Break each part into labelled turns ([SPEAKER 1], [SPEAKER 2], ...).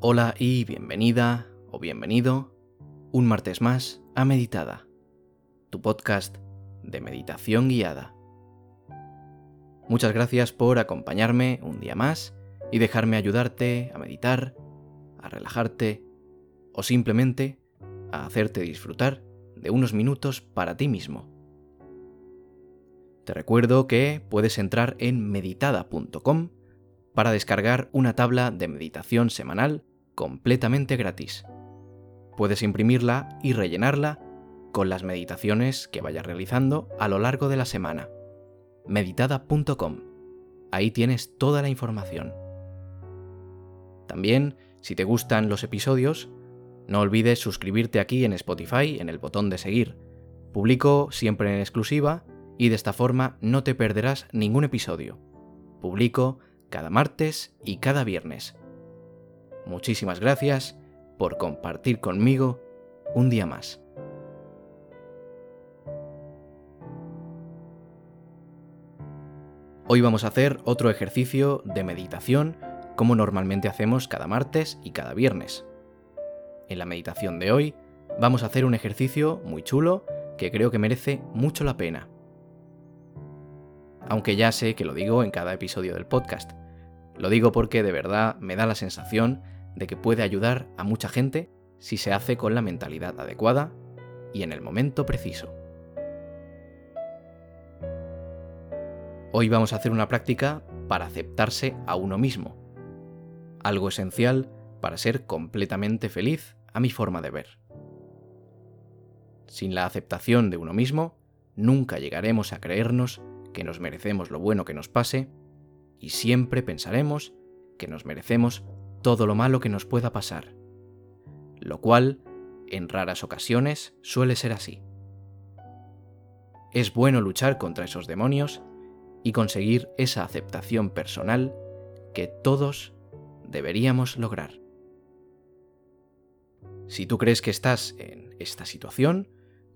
[SPEAKER 1] Hola y bienvenida o bienvenido un martes más a Meditada, tu podcast de meditación guiada. Muchas gracias por acompañarme un día más y dejarme ayudarte a meditar, a relajarte o simplemente a hacerte disfrutar de unos minutos para ti mismo. Te recuerdo que puedes entrar en meditada.com para descargar una tabla de meditación semanal completamente gratis. Puedes imprimirla y rellenarla con las meditaciones que vayas realizando a lo largo de la semana. meditada.com. Ahí tienes toda la información. También, si te gustan los episodios, no olvides suscribirte aquí en Spotify en el botón de seguir. Publico siempre en exclusiva y de esta forma no te perderás ningún episodio. Publico cada martes y cada viernes. Muchísimas gracias por compartir conmigo un día más. Hoy vamos a hacer otro ejercicio de meditación como normalmente hacemos cada martes y cada viernes. En la meditación de hoy vamos a hacer un ejercicio muy chulo que creo que merece mucho la pena. Aunque ya sé que lo digo en cada episodio del podcast. Lo digo porque de verdad me da la sensación de que puede ayudar a mucha gente si se hace con la mentalidad adecuada y en el momento preciso. Hoy vamos a hacer una práctica para aceptarse a uno mismo, algo esencial para ser completamente feliz a mi forma de ver. Sin la aceptación de uno mismo, nunca llegaremos a creernos que nos merecemos lo bueno que nos pase y siempre pensaremos que nos merecemos todo lo malo que nos pueda pasar, lo cual, en raras ocasiones, suele ser así. Es bueno luchar contra esos demonios y conseguir esa aceptación personal que todos deberíamos lograr. Si tú crees que estás en esta situación,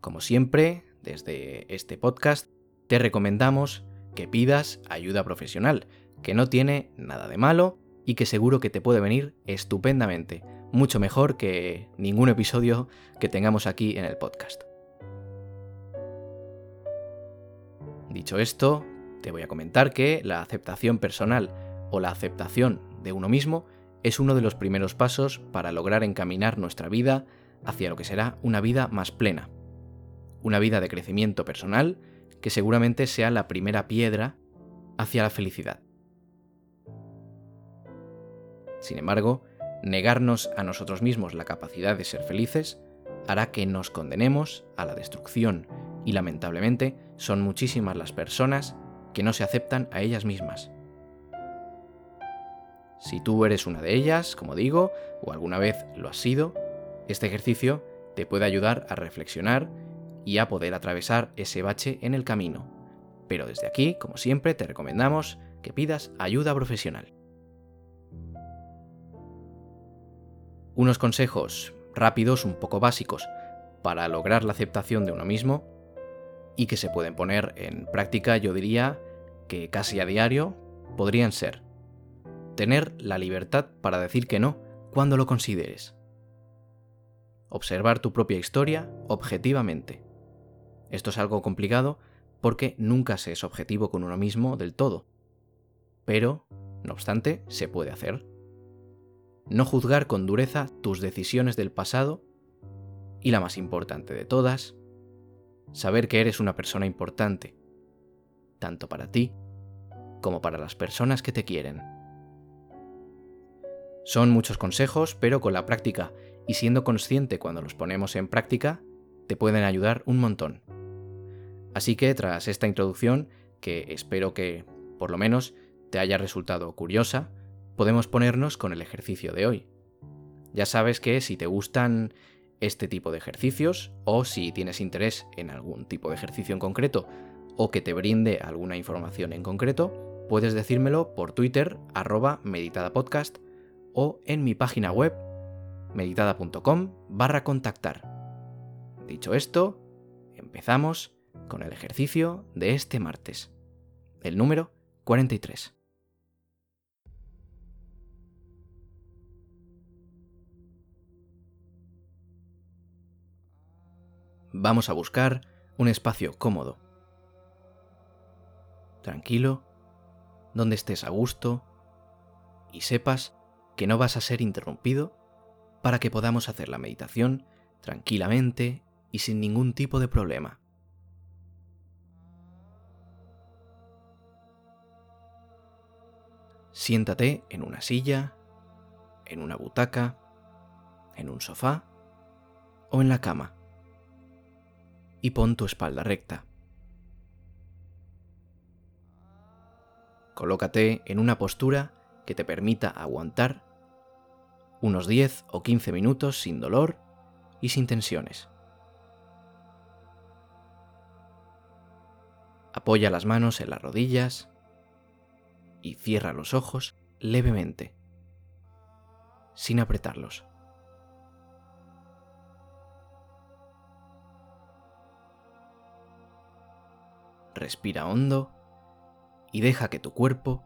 [SPEAKER 1] como siempre, desde este podcast, te recomendamos que pidas ayuda profesional, que no tiene nada de malo y que seguro que te puede venir estupendamente, mucho mejor que ningún episodio que tengamos aquí en el podcast. Dicho esto, te voy a comentar que la aceptación personal o la aceptación de uno mismo es uno de los primeros pasos para lograr encaminar nuestra vida hacia lo que será una vida más plena. Una vida de crecimiento personal que seguramente sea la primera piedra hacia la felicidad. Sin embargo, negarnos a nosotros mismos la capacidad de ser felices hará que nos condenemos a la destrucción y lamentablemente son muchísimas las personas que no se aceptan a ellas mismas. Si tú eres una de ellas, como digo, o alguna vez lo has sido, este ejercicio te puede ayudar a reflexionar y a poder atravesar ese bache en el camino. Pero desde aquí, como siempre, te recomendamos que pidas ayuda profesional. Unos consejos rápidos, un poco básicos, para lograr la aceptación de uno mismo y que se pueden poner en práctica, yo diría que casi a diario, podrían ser tener la libertad para decir que no cuando lo consideres. Observar tu propia historia objetivamente. Esto es algo complicado porque nunca se es objetivo con uno mismo del todo. Pero, no obstante, se puede hacer. No juzgar con dureza tus decisiones del pasado y la más importante de todas, saber que eres una persona importante, tanto para ti como para las personas que te quieren. Son muchos consejos, pero con la práctica y siendo consciente cuando los ponemos en práctica, te pueden ayudar un montón. Así que tras esta introducción, que espero que por lo menos te haya resultado curiosa, podemos ponernos con el ejercicio de hoy. Ya sabes que si te gustan este tipo de ejercicios o si tienes interés en algún tipo de ejercicio en concreto o que te brinde alguna información en concreto, puedes decírmelo por Twitter arroba meditadapodcast o en mi página web meditada.com barra contactar. Dicho esto, empezamos con el ejercicio de este martes, el número 43. Vamos a buscar un espacio cómodo, tranquilo, donde estés a gusto y sepas que no vas a ser interrumpido para que podamos hacer la meditación tranquilamente y sin ningún tipo de problema. Siéntate en una silla, en una butaca, en un sofá o en la cama y pon tu espalda recta. Colócate en una postura que te permita aguantar unos 10 o 15 minutos sin dolor y sin tensiones. Apoya las manos en las rodillas y cierra los ojos levemente, sin apretarlos. Respira hondo y deja que tu cuerpo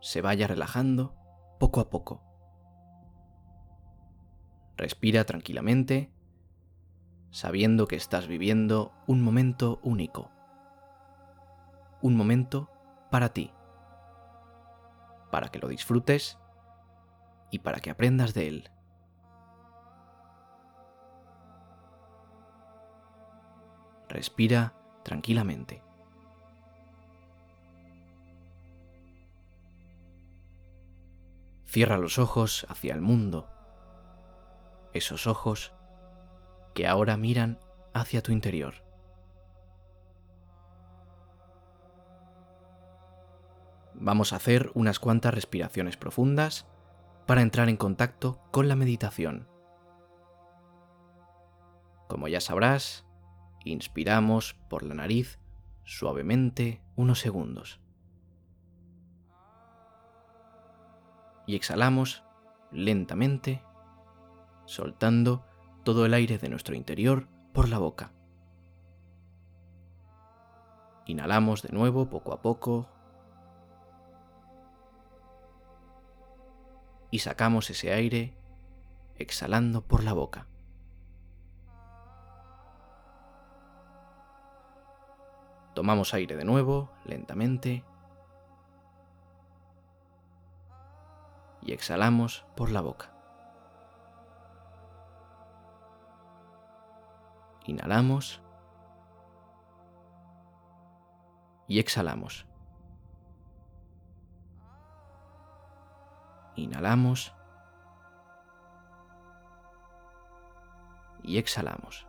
[SPEAKER 1] se vaya relajando poco a poco. Respira tranquilamente, sabiendo que estás viviendo un momento único. Un momento para ti. Para que lo disfrutes y para que aprendas de él. Respira tranquilamente. Cierra los ojos hacia el mundo, esos ojos que ahora miran hacia tu interior. Vamos a hacer unas cuantas respiraciones profundas para entrar en contacto con la meditación. Como ya sabrás, inspiramos por la nariz suavemente unos segundos. Y exhalamos lentamente, soltando todo el aire de nuestro interior por la boca. Inhalamos de nuevo poco a poco y sacamos ese aire exhalando por la boca. Tomamos aire de nuevo, lentamente, y exhalamos por la boca. Inhalamos y exhalamos. Inhalamos y exhalamos.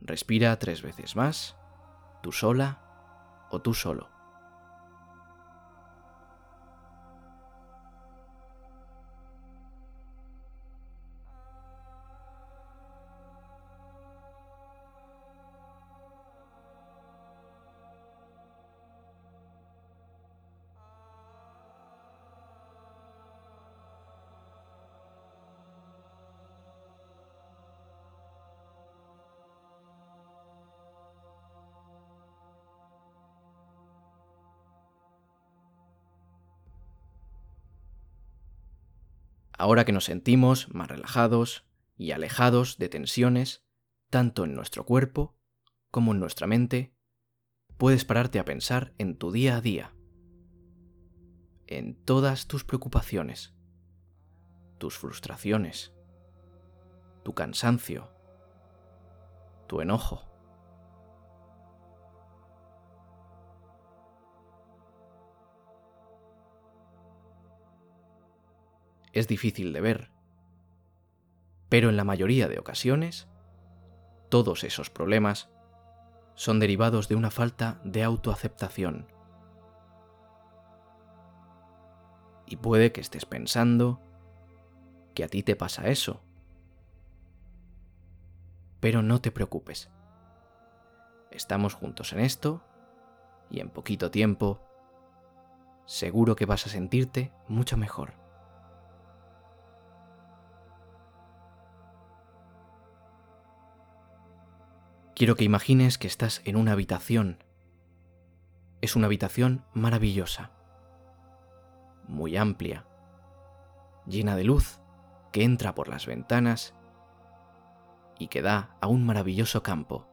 [SPEAKER 1] Respira tres veces más, tú sola o tú solo. Ahora que nos sentimos más relajados y alejados de tensiones, tanto en nuestro cuerpo como en nuestra mente, puedes pararte a pensar en tu día a día, en todas tus preocupaciones, tus frustraciones, tu cansancio, tu enojo. Es difícil de ver. Pero en la mayoría de ocasiones, todos esos problemas son derivados de una falta de autoaceptación. Y puede que estés pensando que a ti te pasa eso. Pero no te preocupes. Estamos juntos en esto y en poquito tiempo seguro que vas a sentirte mucho mejor. Quiero que imagines que estás en una habitación. Es una habitación maravillosa, muy amplia, llena de luz que entra por las ventanas y que da a un maravilloso campo.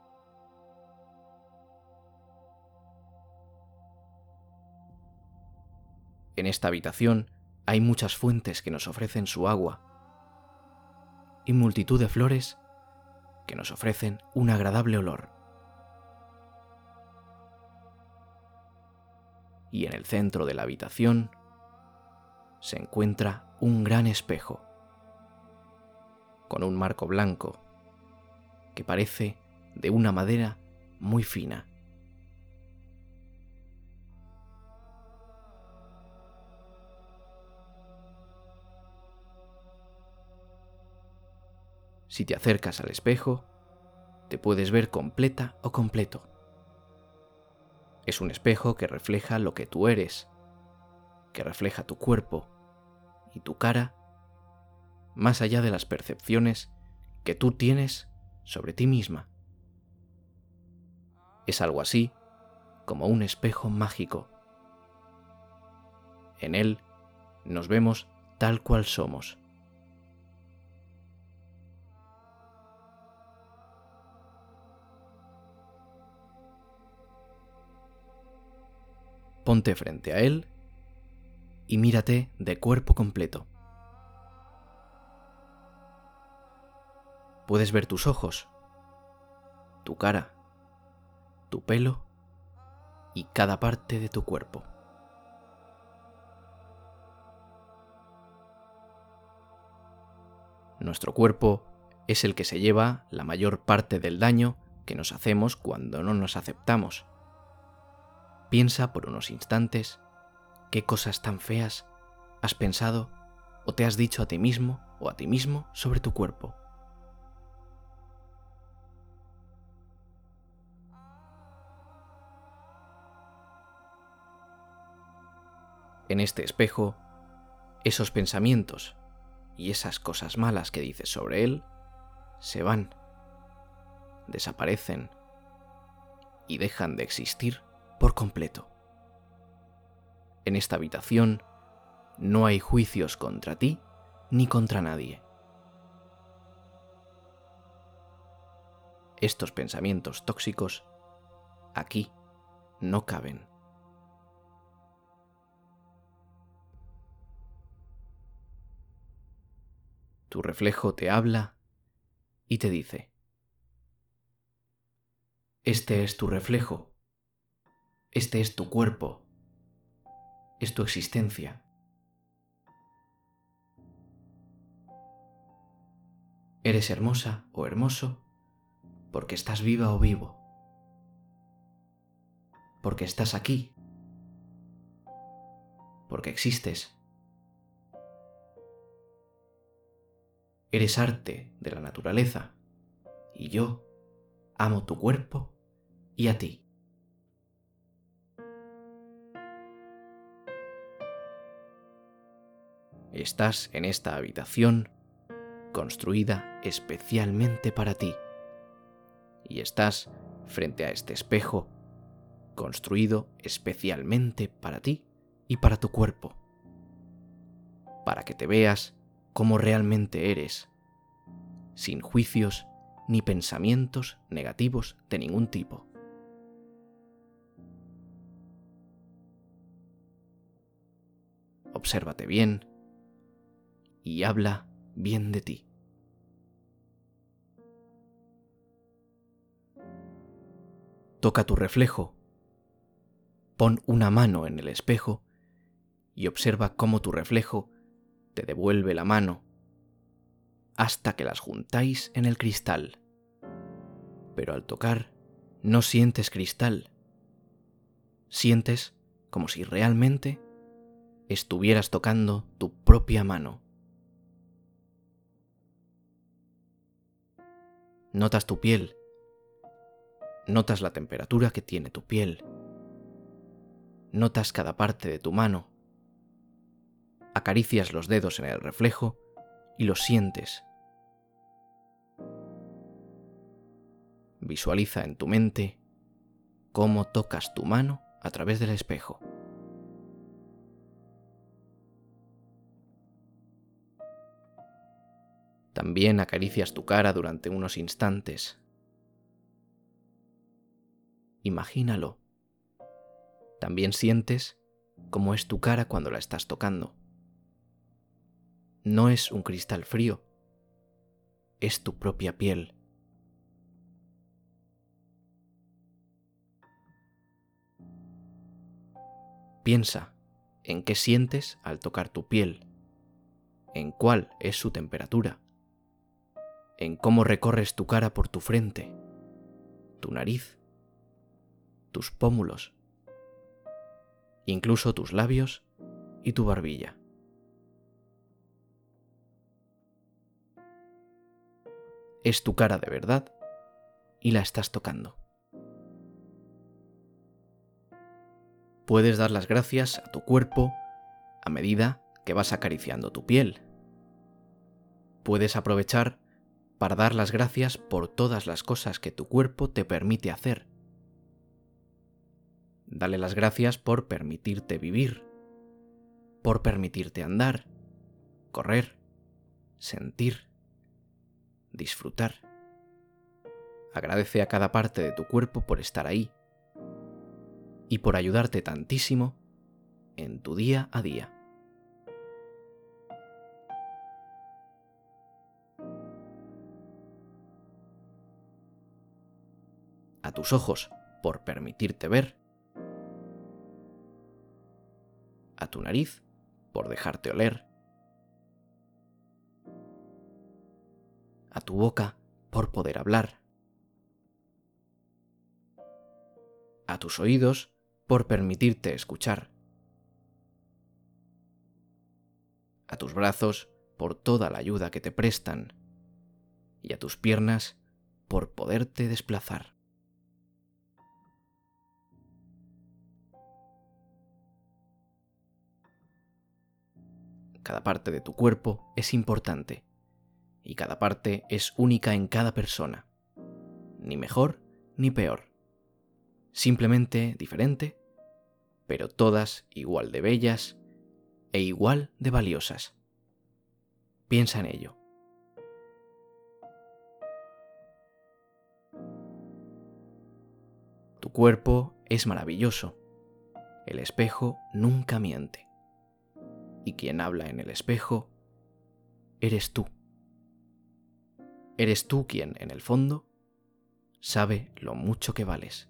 [SPEAKER 1] En esta habitación hay muchas fuentes que nos ofrecen su agua y multitud de flores que nos ofrecen un agradable olor. Y en el centro de la habitación se encuentra un gran espejo, con un marco blanco que parece de una madera muy fina. Si te acercas al espejo, te puedes ver completa o completo. Es un espejo que refleja lo que tú eres, que refleja tu cuerpo y tu cara, más allá de las percepciones que tú tienes sobre ti misma. Es algo así como un espejo mágico. En él nos vemos tal cual somos. Ponte frente a él y mírate de cuerpo completo. Puedes ver tus ojos, tu cara, tu pelo y cada parte de tu cuerpo. Nuestro cuerpo es el que se lleva la mayor parte del daño que nos hacemos cuando no nos aceptamos. Piensa por unos instantes qué cosas tan feas has pensado o te has dicho a ti mismo o a ti mismo sobre tu cuerpo. En este espejo, esos pensamientos y esas cosas malas que dices sobre él se van, desaparecen y dejan de existir por completo. En esta habitación no hay juicios contra ti ni contra nadie. Estos pensamientos tóxicos aquí no caben. Tu reflejo te habla y te dice, este es tu reflejo este es tu cuerpo, es tu existencia. Eres hermosa o hermoso porque estás viva o vivo, porque estás aquí, porque existes. Eres arte de la naturaleza y yo amo tu cuerpo y a ti. Estás en esta habitación construida especialmente para ti. Y estás frente a este espejo construido especialmente para ti y para tu cuerpo. Para que te veas como realmente eres, sin juicios ni pensamientos negativos de ningún tipo. Obsérvate bien y habla bien de ti. Toca tu reflejo, pon una mano en el espejo y observa cómo tu reflejo te devuelve la mano hasta que las juntáis en el cristal. Pero al tocar no sientes cristal, sientes como si realmente estuvieras tocando tu propia mano. Notas tu piel. Notas la temperatura que tiene tu piel. Notas cada parte de tu mano. Acaricias los dedos en el reflejo y los sientes. Visualiza en tu mente cómo tocas tu mano a través del espejo. También acaricias tu cara durante unos instantes. Imagínalo. También sientes cómo es tu cara cuando la estás tocando. No es un cristal frío, es tu propia piel. Piensa en qué sientes al tocar tu piel, en cuál es su temperatura, en cómo recorres tu cara por tu frente, tu nariz, tus pómulos, incluso tus labios y tu barbilla. Es tu cara de verdad y la estás tocando. Puedes dar las gracias a tu cuerpo a medida que vas acariciando tu piel. Puedes aprovechar para dar las gracias por todas las cosas que tu cuerpo te permite hacer. Dale las gracias por permitirte vivir, por permitirte andar, correr, sentir, disfrutar. Agradece a cada parte de tu cuerpo por estar ahí y por ayudarte tantísimo en tu día a día. A tus ojos por permitirte ver. A tu nariz por dejarte oler. A tu boca por poder hablar. A tus oídos por permitirte escuchar. A tus brazos por toda la ayuda que te prestan. Y a tus piernas por poderte desplazar. Cada parte de tu cuerpo es importante y cada parte es única en cada persona, ni mejor ni peor, simplemente diferente pero todas igual de bellas e igual de valiosas. Piensa en ello. Tu cuerpo es maravilloso. El espejo nunca miente. Y quien habla en el espejo eres tú. Eres tú quien, en el fondo, sabe lo mucho que vales.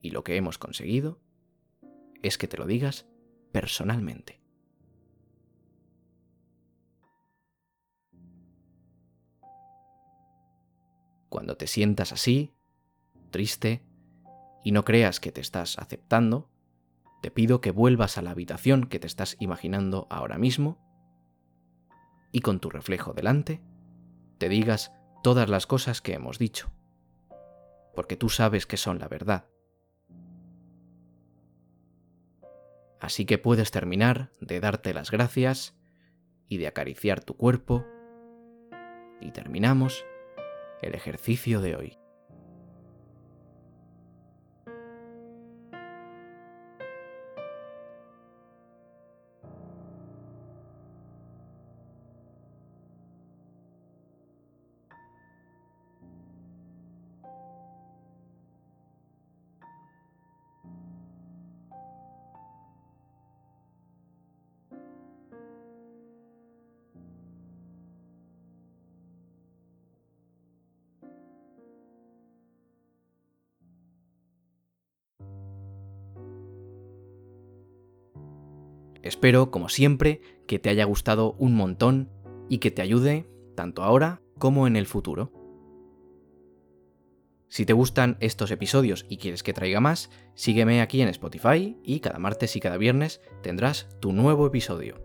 [SPEAKER 1] Y lo que hemos conseguido es que te lo digas personalmente. Cuando te sientas así, triste, y no creas que te estás aceptando, te pido que vuelvas a la habitación que te estás imaginando ahora mismo y con tu reflejo delante, te digas todas las cosas que hemos dicho, porque tú sabes que son la verdad. Así que puedes terminar de darte las gracias y de acariciar tu cuerpo. Y terminamos el ejercicio de hoy. Espero, como siempre, que te haya gustado un montón y que te ayude tanto ahora como en el futuro. Si te gustan estos episodios y quieres que traiga más, sígueme aquí en Spotify y cada martes y cada viernes tendrás tu nuevo episodio.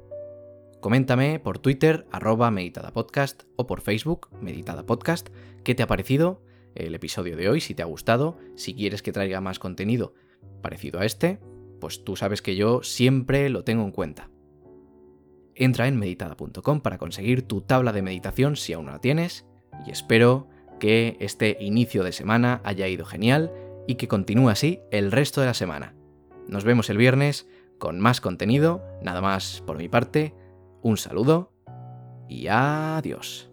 [SPEAKER 1] Coméntame por Twitter, arroba meditadapodcast o por Facebook, meditadapodcast, qué te ha parecido el episodio de hoy, si te ha gustado, si quieres que traiga más contenido parecido a este, pues tú sabes que yo siempre lo tengo en cuenta. Entra en meditada.com para conseguir tu tabla de meditación si aún no la tienes y espero que este inicio de semana haya ido genial y que continúe así el resto de la semana. Nos vemos el viernes con más contenido, nada más por mi parte, un saludo y adiós.